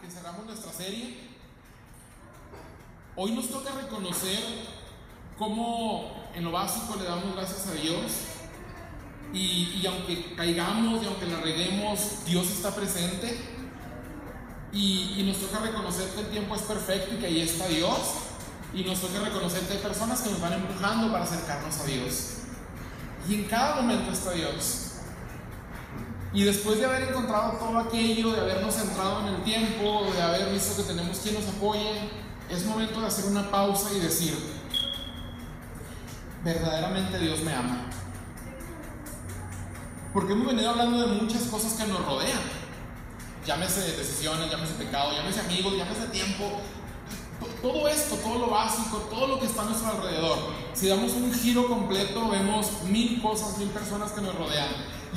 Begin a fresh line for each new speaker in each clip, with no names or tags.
que cerramos nuestra serie. Hoy nos toca reconocer cómo en lo básico le damos gracias a Dios y, y aunque caigamos y aunque la reguemos, Dios está presente y, y nos toca reconocer que el tiempo es perfecto y que ahí está Dios y nos toca reconocer que hay personas que nos van empujando para acercarnos a Dios. Y en cada momento está Dios. Y después de haber encontrado todo aquello, de habernos centrado en el tiempo, de haber visto que tenemos quien nos apoye, es momento de hacer una pausa y decir, verdaderamente Dios me ama. Porque hemos venido hablando de muchas cosas que nos rodean. Llámese decisiones, llámese pecado, llámese amigos, llámese tiempo. Todo esto, todo lo básico, todo lo que está a nuestro alrededor. Si damos un giro completo, vemos mil cosas, mil personas que nos rodean.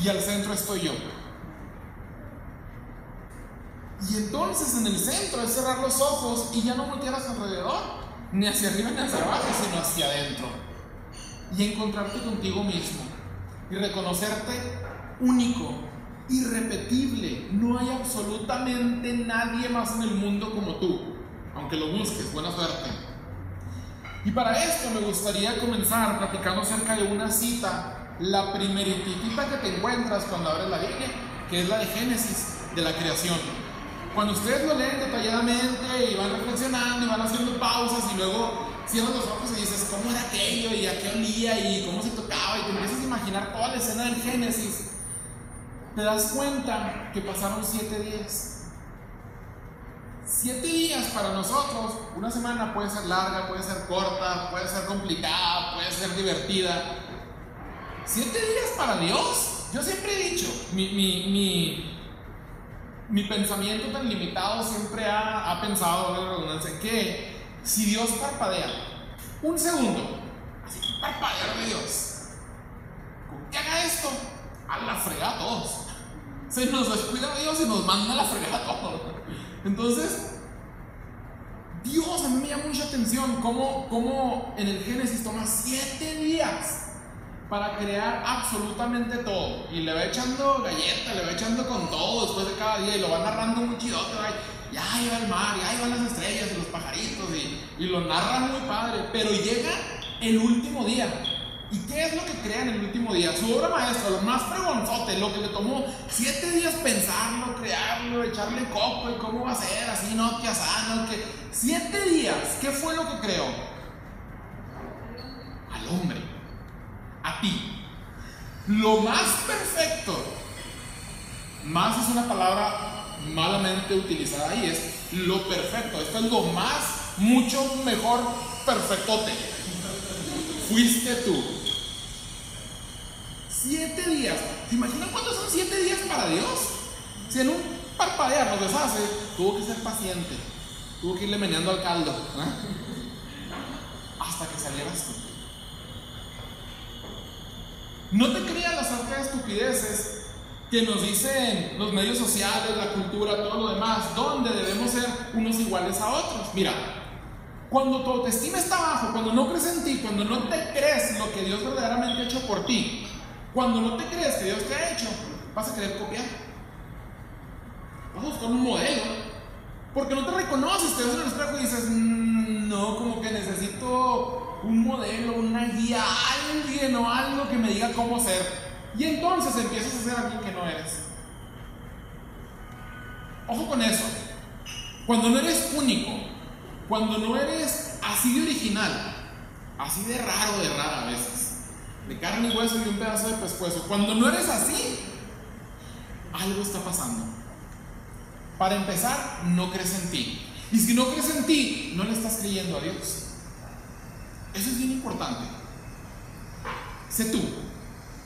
Y al centro estoy yo. Y entonces en el centro es cerrar los ojos y ya no voltear alrededor, ni hacia arriba ni hacia abajo, sino hacia adentro. Y encontrarte contigo mismo y reconocerte único, irrepetible. No hay absolutamente nadie más en el mundo como tú, aunque lo busques. Buena suerte. Y para esto me gustaría comenzar platicando acerca de una cita, la primeritita que te encuentras cuando abres la Biblia, que es la de Génesis, de la creación. Cuando ustedes lo leen detalladamente y van reflexionando y van haciendo pausas y luego cierras los ojos y dices, ¿cómo era aquello? ¿Y a qué olía? ¿Y cómo se tocaba? Y te empiezas a imaginar toda la escena del Génesis. Te das cuenta que pasaron siete días. Siete días para nosotros, una semana puede ser larga, puede ser corta, puede ser complicada, puede ser divertida. Siete días para Dios. Yo siempre he dicho, mi, mi, mi, mi pensamiento tan limitado siempre ha, ha pensado, que si Dios parpadea un segundo, así parpadear de Dios, con que haga esto, a la fregada a todos. Se nos descuida Dios y nos manda a la fregada a todos. Entonces, Dios a mí me llama mucha atención cómo, cómo en el Génesis toma siete días para crear absolutamente todo. Y le va echando galleta, le va echando con todo después de cada día y lo va narrando muy chidote. Ya iba el mar, ya iban las estrellas y los pajaritos y, y lo narra muy padre. Pero llega el último día. ¿Y qué es lo que crea en el último día? Su obra maestra, lo más fregonzote, lo que le tomó siete días pensarlo, crearlo, echarle coco y cómo va a ser, así, no, que asano, que. Siete días, ¿qué fue lo que creó? Al hombre, ti. Lo más perfecto, más es una palabra malamente utilizada ahí, es lo perfecto. Esto es lo más, mucho mejor perfectote. Fuiste tú. Siete días. ¿Se imaginan cuántos son siete días para Dios? Si en un parpadear nos deshace, tuvo que ser paciente. Tuvo que irle meneando al caldo. Hasta que salieras tú. No te creas las arcas estupideces que nos dicen los medios sociales, la cultura, todo lo demás, donde debemos ser unos iguales a otros. Mira, cuando tu autoestima está bajo, cuando no crees en ti, cuando no te crees lo que Dios verdaderamente ha hecho por ti, cuando no te crees que Dios te ha hecho, vas a querer copiar. Vas a buscar un modelo. Porque no te reconoces, te ves en el y dices, no, como que necesito un modelo, una guía, alguien o algo que me diga cómo ser. Y entonces empiezas a ser alguien que no eres. Ojo con eso. Cuando no eres único, cuando no eres así de original, así de raro, de rara a veces, de carne y hueso y un pedazo de pescuezo, cuando no eres así, algo está pasando. Para empezar, no crees en ti. Y si no crees en ti, no le estás creyendo a Dios. Eso es bien importante. Sé tú,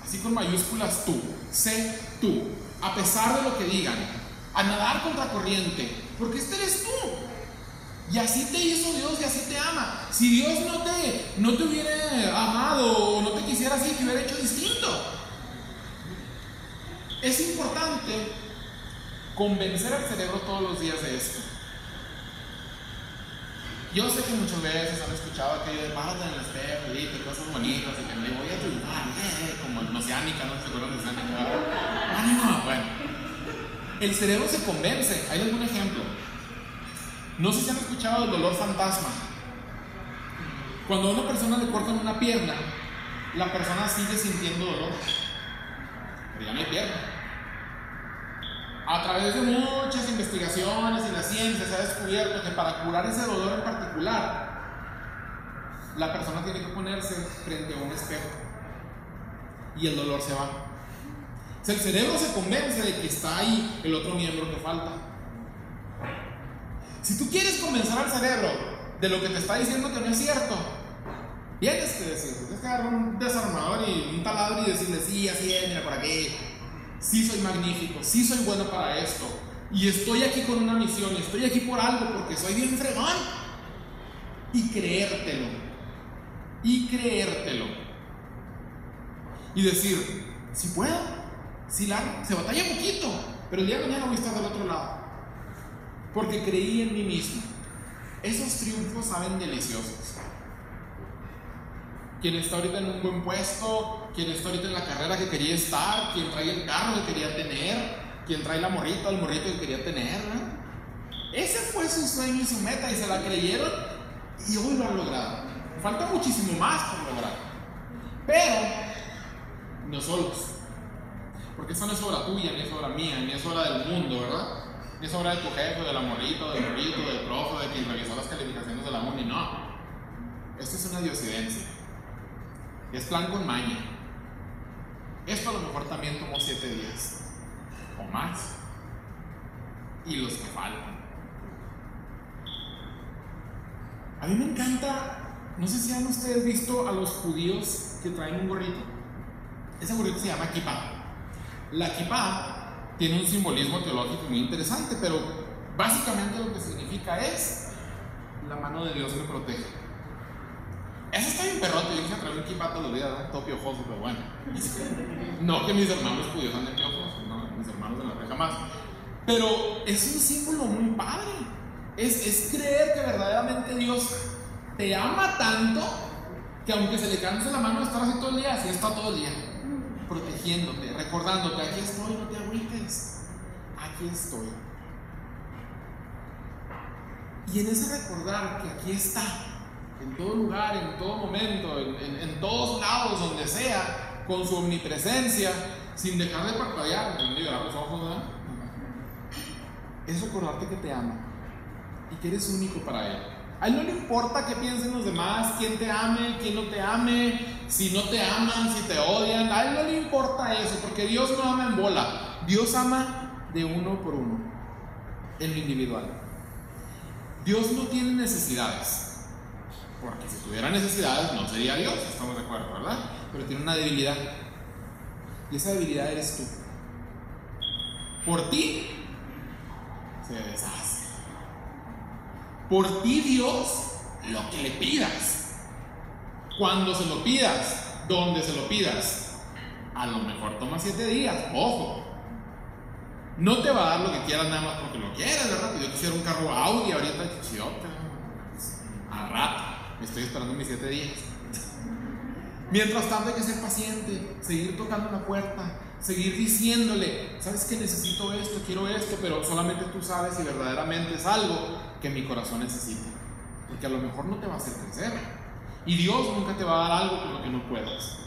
así con mayúsculas tú, sé tú, a pesar de lo que digan, a nadar contra corriente, porque este eres tú. Y así te hizo Dios y así te ama. Si Dios no te, no te hubiera amado o no te quisiera así, te hubiera hecho distinto. Es importante convencer al cerebro todos los días de esto. Yo sé que muchas veces han escuchado aquello de párate en el espejo y cosas bonitas y que me voy a triunfar, eh, como en Oceánica, no se acuerdan de Oceánica. Ánimo, bueno. El cerebro se convence. Hay algún ejemplo. No sé si han escuchado el dolor fantasma. Cuando a una persona le cortan una pierna, la persona sigue sintiendo dolor. Pero ya no hay pierna. A través de muchas investigaciones y la ciencia se ha descubierto que para curar ese dolor en particular, la persona tiene que ponerse frente a un espejo y el dolor se va. O sea, el cerebro se convence de que está ahí el otro miembro que falta. Si tú quieres convencer al cerebro de lo que te está diciendo que no es cierto, tienes que decir, tienes que agarrar un desarmador y un taladro y decirle, sí, así es, mira por aquí, sí soy magnífico, sí soy bueno para esto, y estoy aquí con una misión, estoy aquí por algo, porque soy bien fregón, y creértelo, y creértelo, y decir, si puedo, si la, se batalla poquito, pero el día de mañana voy a estar del otro lado, porque creí en mí mismo. Esos triunfos saben deliciosos. Quien está ahorita en un buen puesto, quien está ahorita en la carrera que quería estar, quien trae el carro que quería tener, quien trae la morrita o el morrito que quería tener. Ese fue su sueño y su meta y se la creyeron y hoy lo han logrado. Falta muchísimo más por lograr. Pero no solos. Porque eso no es obra tuya, ni es obra mía, ni es obra del mundo, ¿verdad? Ni es obra de tu jefe, de la morrito, del morrito, del profe, de quien revisó las calificaciones de la MUNI, no. Esto es una diosidencia. Es plan con maña. Esto a lo mejor también tomó siete días o más. Y los que faltan. A mí me encanta, no sé si han ustedes visto a los judíos que traen un gorrito. Ese gorrito se llama kippah. La kippah tiene un simbolismo teológico muy interesante, pero básicamente lo que significa es la mano de Dios me protege. Eso está bien perrote, yo quise traer un kippah todos los días, ¿verdad? todo piojoso, pero bueno. No que mis hermanos judíos anden piojosos, no, mis hermanos de la fe jamás. Pero es un símbolo muy padre. Es, creer que verdaderamente Dios te ama tanto que aunque se le canse la mano de estar así todo el día, así está todo el día, protegiéndote, recordándote, aquí estoy, no te agüites, aquí estoy. Y en ese recordar que aquí está, en todo lugar, en todo momento, en, todos lados, donde sea, con su omnipresencia, sin dejar de parpadear, llorar los ojos, ¿verdad? Es recordarte que te ama y que eres único para Él. A Él no le importa qué piensen los demás, quién te ame, quién no te ame, si no te aman, si te odian. A Él no le importa eso, porque Dios no ama en bola. Dios ama de uno por uno, en lo individual. Dios no tiene necesidades. Porque si tuviera necesidades no sería Dios, estamos de acuerdo, ¿verdad? Pero tiene una debilidad. Y esa debilidad eres tú. Por ti se deshace. Por ti Dios lo que le pidas. Cuando se lo pidas, donde se lo pidas. A lo mejor toma siete días, ojo. No te va a dar lo que quieras nada más porque lo quieras, ¿verdad? Yo quisiera un carro Audi ahorita, chichiote, a rato. Estoy esperando mis siete días. Mientras tanto hay que ser paciente, seguir tocando la puerta, seguir diciéndole, sabes que necesito esto, quiero esto, pero solamente tú sabes si verdaderamente es algo que mi corazón necesita. Porque a lo mejor no te va a hacer crecer. Y Dios nunca te va a dar algo con lo que no puedas.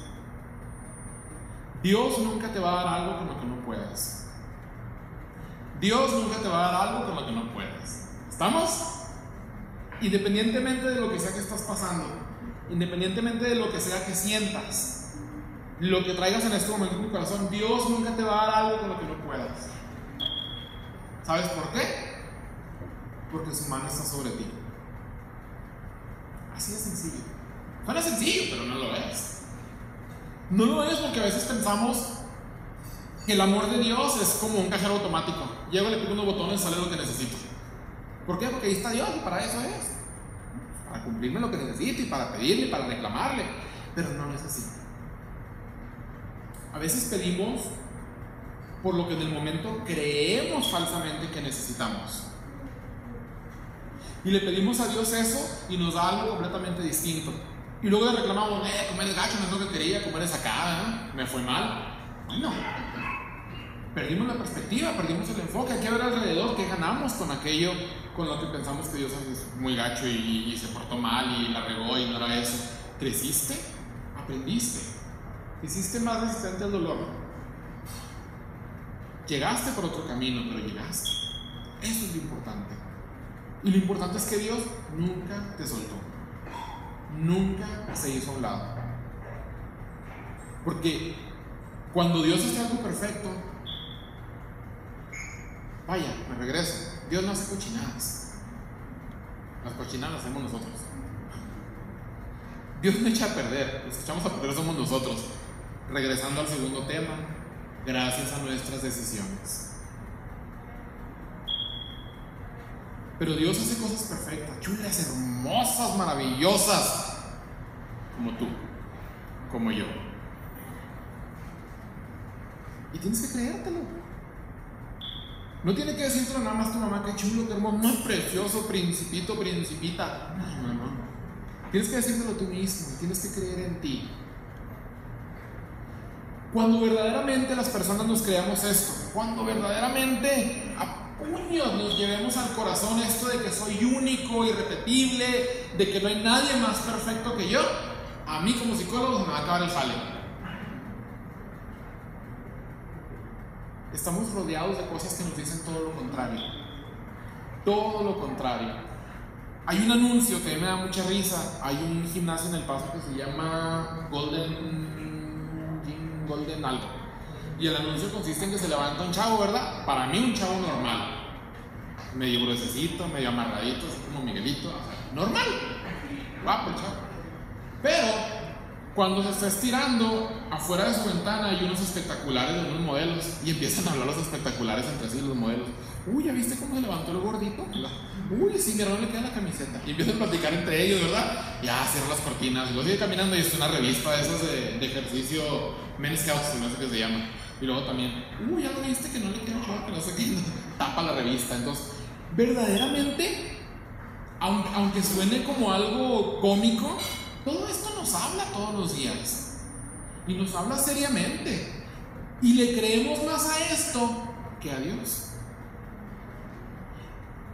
Dios nunca te va a dar algo con lo que no puedas. Dios nunca te va a dar algo con lo que no puedas. ¿Estamos? Independientemente de lo que sea que estás pasando, independientemente de lo que sea que sientas, lo que traigas en este momento en tu corazón, Dios nunca te va a dar algo con lo que no puedas. ¿Sabes por qué? Porque su mano está sobre ti. Así de sencillo. Suena sencillo, pero no lo es. No lo es porque a veces pensamos que el amor de Dios es como un cajero automático. Llego, le pico unos botones, sale lo que necesito. ¿Por qué? Porque ahí está Dios y para eso es. Para cumplirme lo que necesito y para pedirle y para reclamarle. Pero no es así. A veces pedimos por lo que en el momento creemos falsamente que necesitamos. Y le pedimos a Dios eso y nos da algo completamente distinto. Y luego le reclamamos, eh, comer el gacho no es lo que quería, comer es acá, me fue mal. No. Perdimos la perspectiva, perdimos el enfoque, hay que ver alrededor qué ganamos con aquello con lo que pensamos que Dios es muy gacho y, se portó mal y la regó y no era eso. ¿Creciste? ¿Aprendiste? ¿Hiciste más resistente al dolor? Llegaste por otro camino, pero llegaste. Eso es lo importante. Y lo importante es que Dios nunca te soltó. Nunca se hizo a un lado. Porque cuando Dios hace algo perfecto, vaya, me regreso. Dios no hace cochinadas. Las cochinadas las hacemos nosotros. Dios no echa a perder. Los echamos a perder somos nosotros. Regresando al segundo tema, gracias a nuestras decisiones. Pero Dios hace cosas perfectas, chulas, hermosas, maravillosas, como tú, como yo. Y tienes que creértelo. No tiene que decirte nada más tu mamá, qué chulo, qué hermoso, muy precioso, principito, principita. No, no, no. Tienes que decírtelo tú mismo, tienes que creer en ti. Cuando verdaderamente las personas nos creamos esto, cuando verdaderamente a puños nos llevemos al corazón esto de que soy único, irrepetible, de que no hay nadie más perfecto que yo, a mí como psicólogo se me va a acabar el jale. Estamos rodeados de cosas que nos dicen todo lo contrario. Todo lo contrario. Hay un anuncio que me da mucha risa. Hay un gimnasio en El Paso que se llama Golden Golden algo. Y el anuncio consiste en que se levanta un chavo, ¿verdad? Para mí un chavo normal. Medio gruesecito, medio amarradito, así como Miguelito. normal. Guapo el chavo. Pero cuando se está estirando, afuera de su ventana hay unos espectaculares de unos modelos y empiezan a hablar los espectaculares entre sí los modelos. Uy, ¿ya viste cómo se levantó el gordito? Uy, sí, mi hermano le queda la camiseta. Y empiezan a platicar entre ellos, ¿verdad? Ya, cierran las cortinas. Y luego sigue caminando y es una revista de esas de, ejercicio Men Scouts, no sé qué se llama. Y luego también, uy, ya lo viste que no le queda que no sé qué. Tapa la revista. Entonces, verdaderamente, aunque suene como algo cómico, todo esto nos habla todos los días. Y nos habla seriamente. Y le creemos más a esto que a Dios.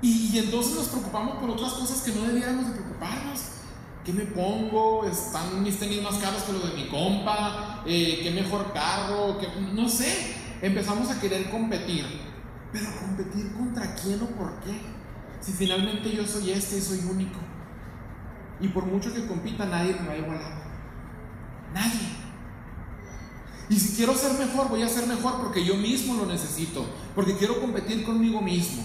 Y, entonces nos preocupamos por otras cosas que no debiéramos de preocuparnos. ¿Qué me pongo? ¿Están mis tenis más caros que los de mi compa? Eh, ¿Qué mejor carro? No sé. Empezamos a querer competir. Pero competir contra quién o por qué? Si finalmente yo soy este y soy único. Y por mucho que compita, nadie me va a igualar. Nadie. Y si quiero ser mejor, voy a ser mejor porque yo mismo lo necesito. Porque quiero competir conmigo mismo.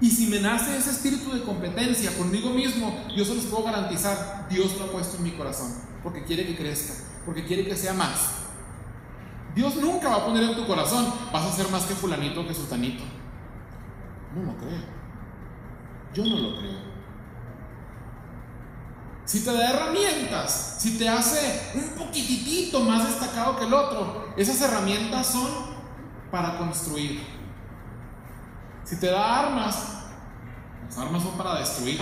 Y si me nace ese espíritu de competencia conmigo mismo, yo se los puedo garantizar, Dios lo ha puesto en mi corazón, porque quiere que crezca, porque quiere que sea más. Dios nunca va a poner en tu corazón, vas a ser más que fulanito que sutanito. No lo creo. Yo no lo creo. Si te da herramientas, si te hace un poquitito más destacado que el otro, esas herramientas son para construir. Si te da armas, las armas son para destruir.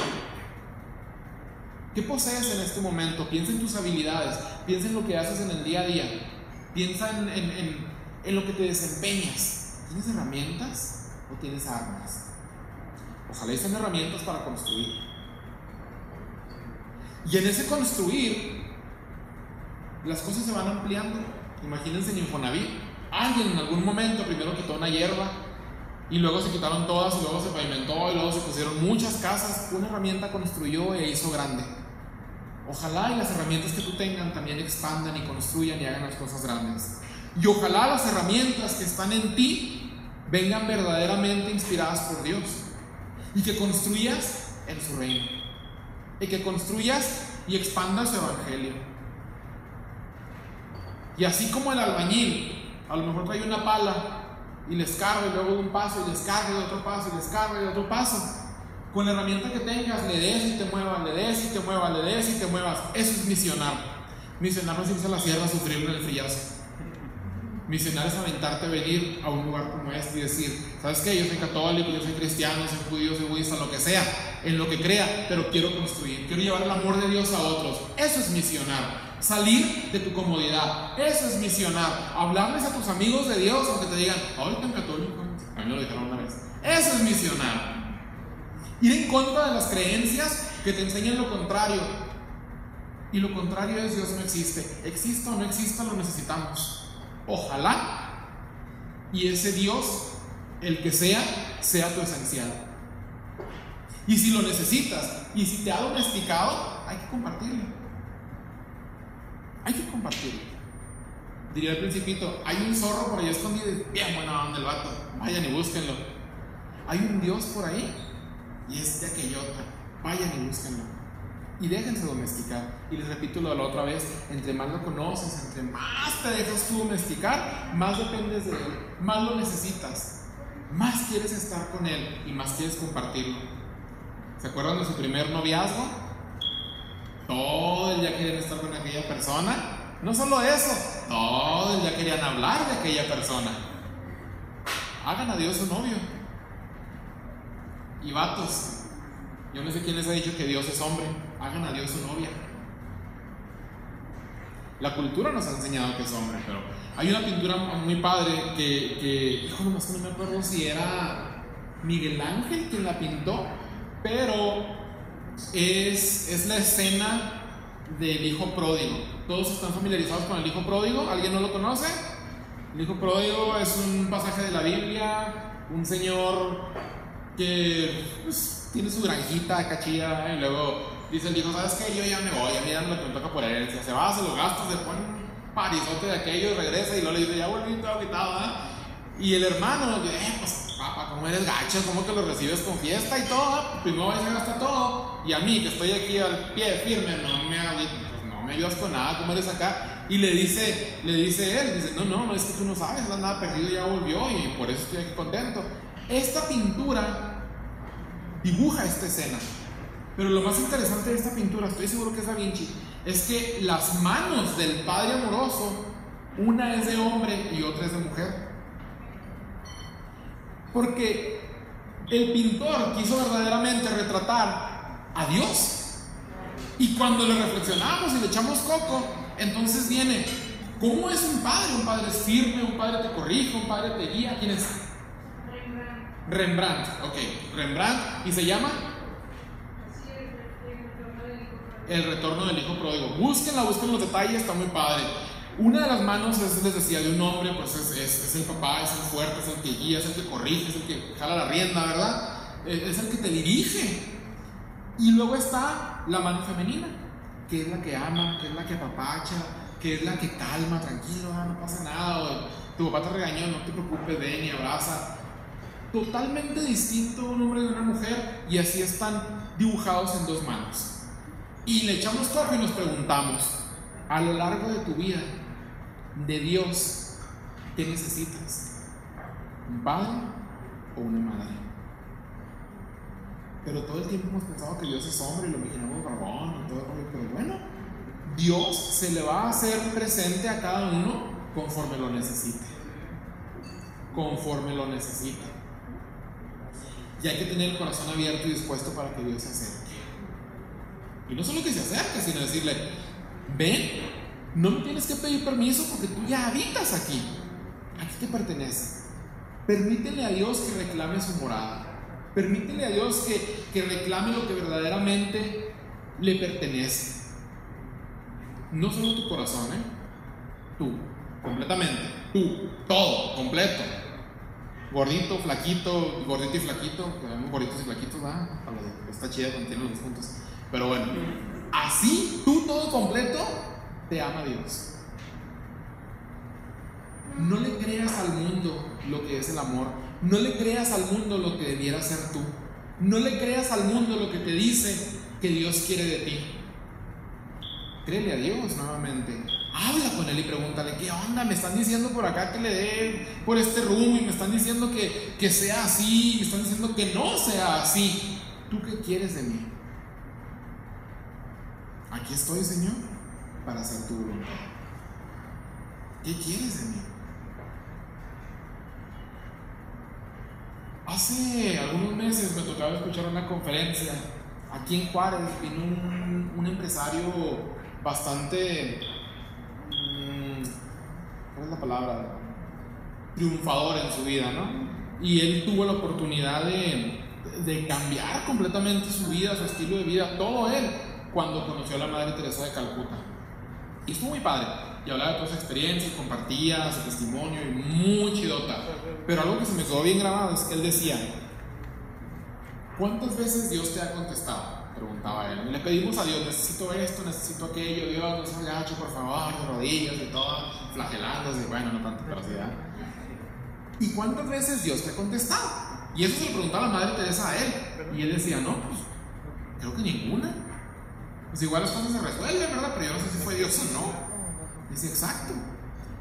¿Qué posees en este momento? Piensa en tus habilidades, piensa en lo que haces en el día a día, piensa en, lo que te desempeñas. ¿Tienes herramientas o tienes armas? Ojalá sean herramientas para construir. Y en ese construir, las cosas se van ampliando. Imagínense en Infonavit. Alguien en algún momento primero quitó una hierba, y luego se quitaron todas y luego se pavimentó y luego se pusieron muchas casas. Una herramienta construyó e hizo grande. Ojalá y las herramientas que tú tengas también expandan y construyan y hagan las cosas grandes. Y ojalá las herramientas que están en ti vengan verdaderamente inspiradas por Dios. Y que construyas en su reino. Y que construyas y expandas su evangelio. Y así como el albañil, a lo mejor trae una pala y les carga y luego un paso y les carga y otro paso y les carga y otro paso. Con la herramienta que tengas, le des y te muevas, le des y te muevas, le des y te muevas. Eso es misionar. Misionar no es a la sierra a sufrir en el frillazo. Misionar es aventarte a venir a un lugar como este y decir, ¿sabes qué? Yo soy católico, yo soy cristiano, soy judío, soy budista, lo que sea, en lo que crea, pero quiero construir, quiero llevar el amor de Dios a otros. Eso es misionar. salir de tu comodidad. Eso es misionar. Hablarles a tus amigos de Dios, aunque te digan, ay, tan católico. A mí me lo dijeron una vez. Eso es misionar. Ir en contra de las creencias que te enseñan lo contrario. Y lo contrario es Dios no existe. Exista o no exista, lo necesitamos. Ojalá. Y ese Dios, el que sea, sea tu esencial. Y si lo necesitas, y si te ha domesticado, hay que compartirlo. Hay que compartirlo. Diría el principito, hay un zorro por ahí escondido, bien buena onda el vato, vayan y búsquenlo. Hay un Dios por ahí y es de aquellota, vayan y búsquenlo. Y déjense domesticar. Y les repito lo de la otra vez, entre más lo conoces, entre más te dejas tú domesticar, más dependes de él, más lo necesitas, más quieres estar con él y más quieres compartirlo. ¿Se acuerdan de su primer noviazgo? Todo el día querían estar con aquella persona. No solo eso, todo el día querían hablar de aquella persona. Hagan a Dios su novio. Y vatos, yo no sé quién les ha dicho que Dios es hombre. Hagan a Dios su novia. La cultura nos ha enseñado que es hombre, pero hay una pintura muy padre que, que hijo, nomás no me acuerdo si era Miguel Ángel quien la pintó, pero es, es la escena del hijo pródigo. ¿Todos están familiarizados con el hijo pródigo? ¿Alguien no lo conoce? El hijo pródigo es un pasaje de la Biblia, un señor que pues, tiene su granjita cachilla y luego dice el hijo, ¿sabes qué? Yo ya me voy, a mí ya me toca por herencia. Se va, se lo gasta, se pone un parizote de aquello regresa y luego le dice, ya volví todo quitado. Y el hermano, eh, pues papá, como eres gacho, como que lo recibes con fiesta y todo, primero vais a gastar todo. Y a mí, que estoy aquí al pie firme, no me, pues, no me ayudas con nada, ¿cómo eres acá? Y le dice, le dice él, dice, no, no, no, es que tú no sabes, no nada perdido, ya volvió y por eso estoy aquí contento. Esta pintura dibuja esta escena. Pero lo más interesante de esta pintura, estoy seguro que es Da Vinci, es que las manos del Padre amoroso, una es de hombre y otra es de mujer. Porque el pintor quiso verdaderamente retratar a Dios. Y cuando le reflexionamos y le echamos coco, entonces viene, ¿cómo es un padre? Un padre es firme, un padre te corrige, un padre te guía. ¿Quién es? Rembrandt. Ok, Rembrandt. ¿Y se llama? El retorno del hijo pródigo. Búsquenla, busquen los detalles, está muy padre. Una de las manos es, les decía, de un hombre, pues es, es, el papá, es el fuerte, es el que guía, es el que corrige, es el que jala la rienda, ¿verdad? Es el que te dirige. Y luego está la mano femenina, que es la que ama, que es la que apapacha, que es la que calma, tranquilo, ah, no pasa nada, tu papá te regañó, no te preocupes, ven y abraza. Totalmente distinto un hombre de una mujer, y así están dibujados en dos manos. Y le echamos cojo y nos preguntamos, a lo largo de tu vida, de Dios, ¿qué necesitas? ¿Un padre o una madre? Pero todo el tiempo hemos pensado que Dios es hombre y lo imaginamos barbón y todo el Pero bueno, Dios se le va a hacer presente a cada uno conforme lo necesite. Conforme lo necesite. Y hay que tener el corazón abierto y dispuesto para que Dios se acerque. Y no solo que se acerque, sino decirle, ven, no me tienes que pedir permiso porque tú ya habitas aquí. Aquí te pertenece. Permítele a Dios que reclame su morada. Permítele a Dios que, que reclame lo que verdaderamente le pertenece. No solo tu corazón, ¿eh? Tú, completamente. Tú, todo, completo. Gordito, flaquito, gordito y flaquito. Gorditos y flaquitos, ¿verdad? Está chida cuando tienen los dos juntos. Pero bueno, así, tú todo completo, te ama Dios. No le creas al mundo lo que es el amor. No le creas al mundo lo que debiera ser tú. No le creas al mundo lo que te dice que Dios quiere de ti. Créele a Dios nuevamente. Habla con Él y pregúntale, ¿qué onda? Me están diciendo por acá que le dé por este rumbo y me están diciendo que, que sea así, me están diciendo que no sea así. ¿Tú qué quieres de mí? Aquí estoy, Señor, para hacer tu voluntad. ¿Qué quieres de mí? Hace algunos meses me tocaba escuchar una conferencia aquí en Juárez. Vino un, empresario bastante ¿cuál es la palabra? Triunfador en su vida, ¿no? Y él tuvo la oportunidad de, de cambiar completamente su vida, su estilo de vida, todo él, cuando conoció a la Madre Teresa de Calcuta. Y estuvo muy padre. Y hablaba de todas sus experiencias, compartía su testimonio y muy chidota. Pero algo que se me quedó bien grabado es que él decía, ¿cuántas veces Dios te ha contestado? Preguntaba él. le pedimos a Dios, necesito esto, necesito aquello, Dios, no seas gacho, por favor, de rodillas y todo, flagelándose, bueno, no tanto, pero sí, ¿Y cuántas veces Dios te ha contestado? Y eso se lo preguntaba la Madre Teresa a él. Y él decía, no, pues creo que ninguna. Pues igual las cosas se resuelven, ¿verdad? Pero yo no sé si fue Dios o no. Dice, exacto.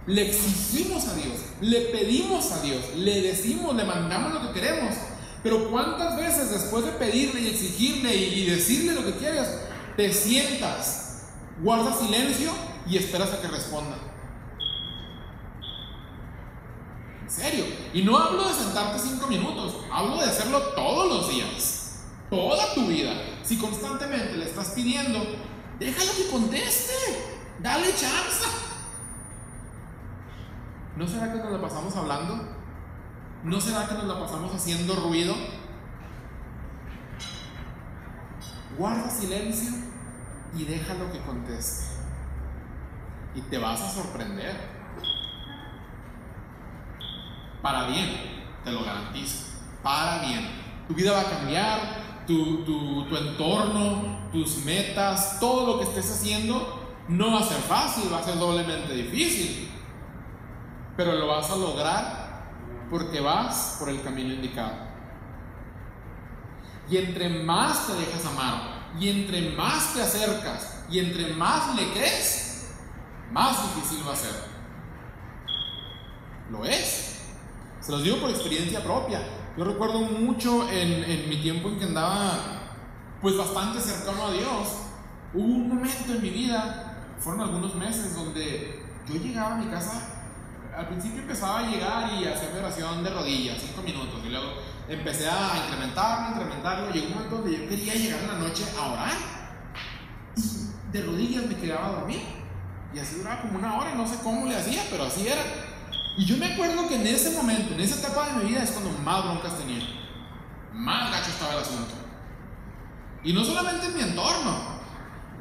Le exigimos a Dios, le pedimos a Dios, le decimos, le mandamos lo que queremos. Pero ¿cuántas veces después de pedirle y exigirle y decirle lo que quieres, te sientas, guardas silencio y esperas a que responda? En serio. Y no hablo de sentarte cinco minutos, hablo de hacerlo todos los días, toda tu vida. Si constantemente le estás pidiendo, déjalo que conteste, dale chance. ¿No será que nos la pasamos hablando? ¿No será que nos la pasamos haciendo ruido? Guarda silencio y déjalo que conteste. Y te vas a sorprender. Para bien, te lo garantizo. Para bien. Tu vida va a cambiar, tu, tu, entorno, tus metas, todo lo que estés haciendo no va a ser fácil, va a ser doblemente difícil. Pero lo vas a lograr porque vas por el camino indicado. Y entre más te dejas amar, y entre más te acercas, y entre más le crees, más difícil va a ser. Lo es. Se los digo por experiencia propia. Yo recuerdo mucho en, mi tiempo en que andaba pues bastante cercano a Dios. Hubo un momento en mi vida, fueron algunos meses, donde yo llegaba a mi casa, al principio empezaba a llegar y a hacer mi oración de rodillas, cinco minutos, y luego empecé a incrementarlo, incrementarlo, llegó un momento donde yo quería llegar en la noche a orar, y de rodillas me quedaba a dormir, y así duraba como una hora, no sé cómo le hacía, pero así era. Y yo me acuerdo que en ese momento, en esa etapa de mi vida, es cuando más broncas tenía. Más gacho estaba el asunto. Y no solamente en mi entorno,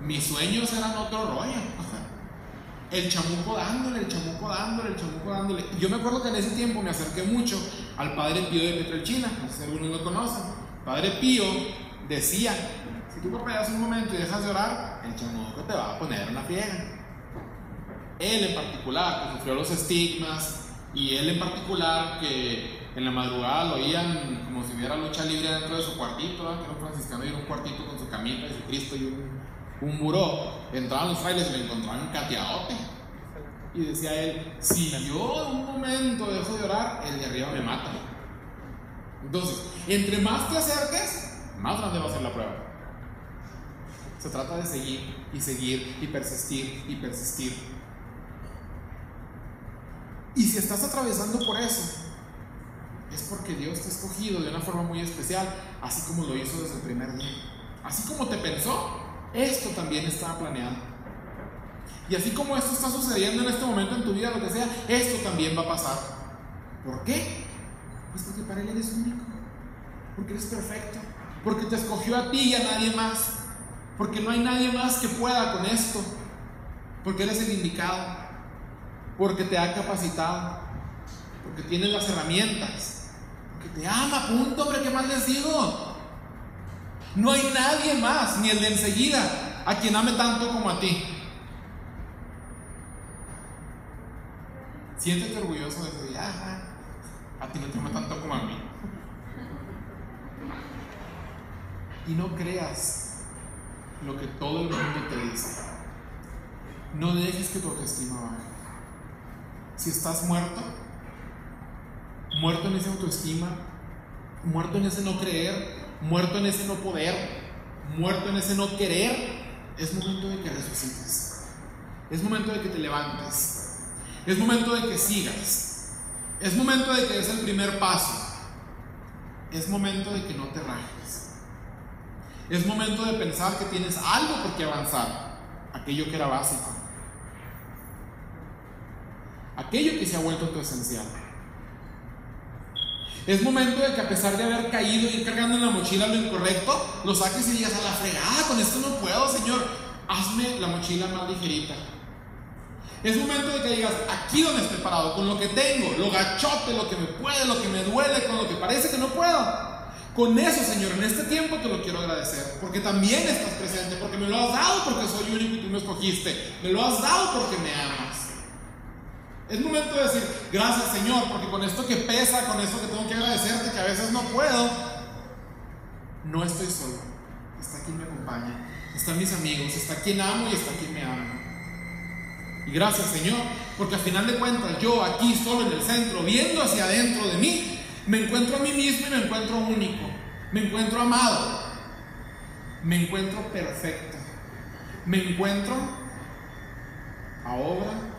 mis sueños eran otro rollo. El chamuco dándole, el chamuco dándole, el chamuco dándole. Yo me acuerdo que en ese tiempo me acerqué mucho al padre Pío de Petrelchina, no sé si algunos lo conocen. Padre Pío decía: si tú papayas un momento y dejas de orar, el chamuco te va a poner una fiega. Él en particular, que sufrió los estigmas, y él en particular, que en la madrugada lo oían como si hubiera lucha libre dentro de su cuartito, que era un franciscano y era un cuartito con su camita y su Cristo y un, un buró. Entraban los frailes y le encontraban cateadote. Y decía él, si yo un momento dejo de orar, el de arriba me mata. Entonces, entre más te acerques, más grande va a ser la prueba. Se trata de seguir y seguir y persistir y persistir. Y si estás atravesando por eso, es porque Dios te ha escogido de una forma muy especial, así como lo hizo desde el primer día. Así como te pensó, esto también estaba planeado. Y así como esto está sucediendo en este momento en tu vida, lo que sea, esto también va a pasar. ¿Por qué? Pues porque para Él eres único, porque eres perfecto, porque te escogió a ti y a nadie más, porque no hay nadie más que pueda con esto, porque eres el indicado porque te ha capacitado, porque tiene las herramientas, porque te ama, punto, hombre, ¿qué más les digo? No hay nadie más, ni el de enseguida, a quien ame tanto como a ti. Siéntete orgulloso de decir, a ti no te ama tanto como a mí. Y no creas lo que todo el mundo te dice. No dejes que tu autoestima baje si estás muerto, muerto en esa autoestima, muerto en ese no creer, muerto en ese no poder, muerto en ese no querer, es momento de que resucites. Es momento de que te levantes. Es momento de que sigas. Es momento de que des el primer paso. Es momento de que no te rajes. Es momento de pensar que tienes algo por qué avanzar. Aquello que era básico aquello que se ha vuelto tu esencial. Es momento de que a pesar de haber caído y ir cargando en la mochila lo incorrecto, lo saques y digas a la fregada, con esto no puedo, Señor, hazme la mochila más ligerita. Es momento de que digas, aquí donde estoy parado, con lo que tengo, lo gachote, lo que me puede, lo que me duele, con lo que parece que no puedo. Con eso, Señor, en este tiempo te lo quiero agradecer, porque también estás presente, porque me lo has dado porque soy único y tú me escogiste, me lo has dado porque me amas. Es momento de decir, gracias Señor, porque con esto que pesa, con esto que tengo que agradecerte, que a veces no puedo, no estoy solo. Está quien me acompaña, están mis amigos, está quien amo y está quien me ama. Y gracias Señor, porque al final de cuentas yo aquí solo en el centro, viendo hacia adentro de mí, me encuentro a mí mismo y me encuentro único, me encuentro amado, me encuentro perfecto, me encuentro a obra,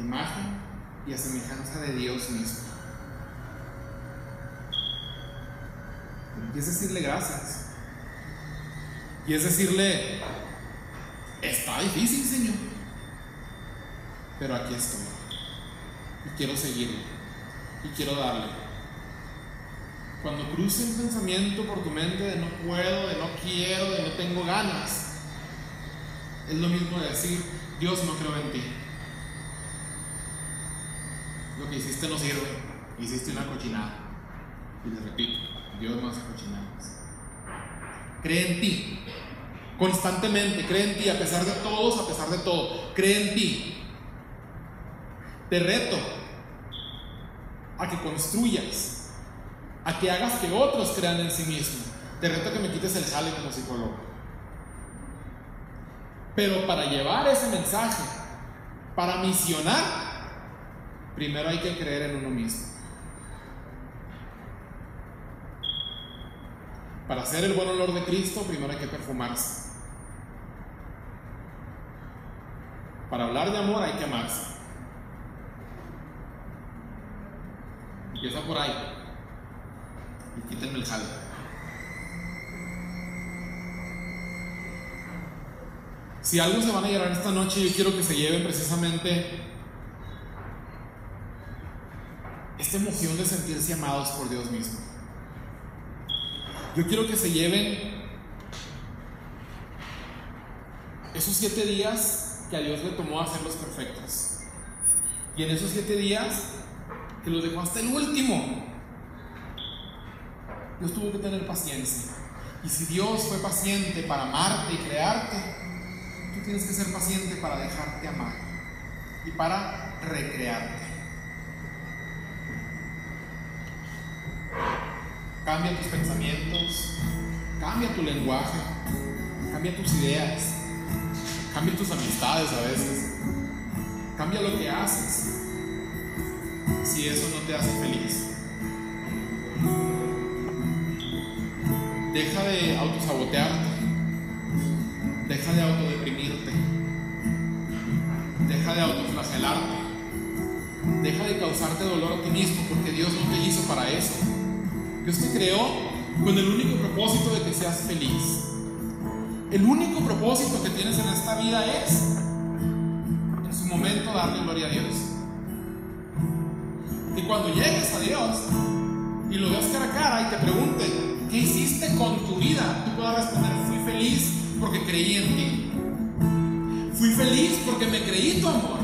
imagen y a semejanza de Dios mismo. Y es decirle gracias. Y es decirle, está difícil, Señor. Pero aquí estoy. Y quiero seguirle. Y quiero darle. Cuando cruce un pensamiento por tu mente de no puedo, de no quiero, de no tengo ganas, es lo mismo de decir, Dios no creo en ti. Que hiciste no sirve. Hiciste una cochinada. Y les repito, Dios no hace cochinadas. Cree en ti. Constantemente, cree en ti, a pesar de todos, a pesar de todo. Cree en ti. Te reto a que construyas, a que hagas que otros crean en sí mismos. Te reto a que me quites el jale como psicólogo. Pero para llevar ese mensaje, para misionar, primero hay que creer en uno mismo. Para hacer el buen olor de Cristo, primero hay que perfumarse. Para hablar de amor hay que amarse. Empieza por ahí. Y quítenme el jale. Si algo se van a llevar esta noche, yo quiero que se lleven precisamente esta emoción de sentirse amados por Dios mismo. Yo quiero que se lleven esos siete días que a Dios le tomó hacerlos perfectos. Y en esos siete días que los dejó hasta el último, Dios tuvo que tener paciencia. Y si Dios fue paciente para amarte y crearte, tú tienes que ser paciente para dejarte amar y para recrearte. Cambia tus pensamientos, cambia tu lenguaje, cambia tus ideas, cambia tus amistades a veces, cambia lo que haces si eso no te hace feliz. Deja de autosabotearte, deja de autodeprimirte, deja de autoflagelarte, deja de causarte dolor a ti mismo porque Dios no te hizo para eso. Dios te creó con el único propósito de que seas feliz. El único propósito que tienes en esta vida es, en su momento, darle gloria a Dios. Y cuando llegues a Dios y lo veas cara a cara y te pregunten, ¿qué hiciste con tu vida? Tú puedas responder, fui feliz porque creí en ti. Fui feliz porque me creí tu amor.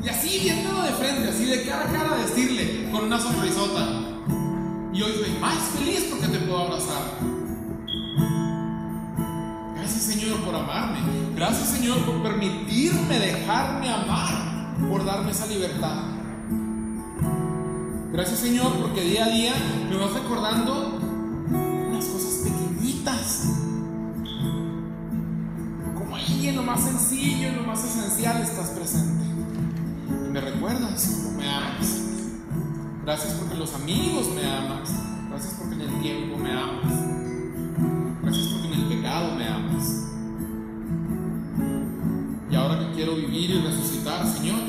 Y así viéndolo de frente, así de cara a cara, decirle con una sonrisota, y hoy estoy más feliz porque te puedo abrazar. Gracias Señor por amarme. Gracias Señor por permitirme dejarme amar, por darme esa libertad. Gracias Señor porque día a día me vas recordando unas cosas pequeñitas. Como ahí en lo más sencillo, en lo más esencial estás presente. Y me recuerdas cómo me amas. Gracias porque los amigos me amas. Gracias porque en el tiempo me amas. Gracias porque en el pecado me amas. Y ahora que quiero vivir y resucitar, Señor,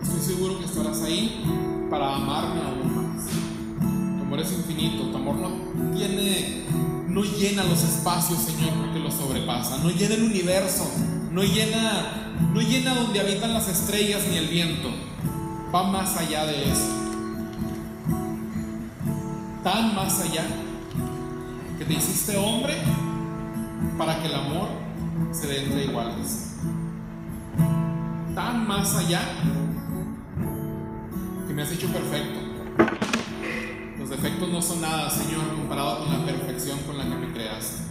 estoy seguro que estarás ahí para amarme aún más. Tu amor es infinito, tu amor no tiene, no llena los espacios, Señor, porque los sobrepasa, no llena el universo, no llena, no llena donde habitan las estrellas ni el viento. Va más allá de eso. Tan más allá que te hiciste hombre para que el amor se dé entre iguales. Tan más allá que me has hecho perfecto. Los defectos no son nada, Señor, comparado con la perfección con la que me creaste.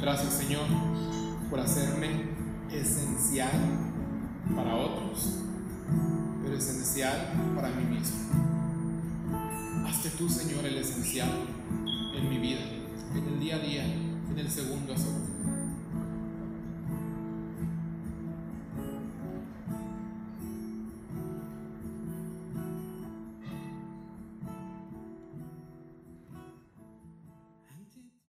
Gracias, Señor, por hacerme esencial para otros, pero esencial para mí mismo. Hazte tú, Señor, el esencial en mi vida, en el día a día, en el segundo a segundo.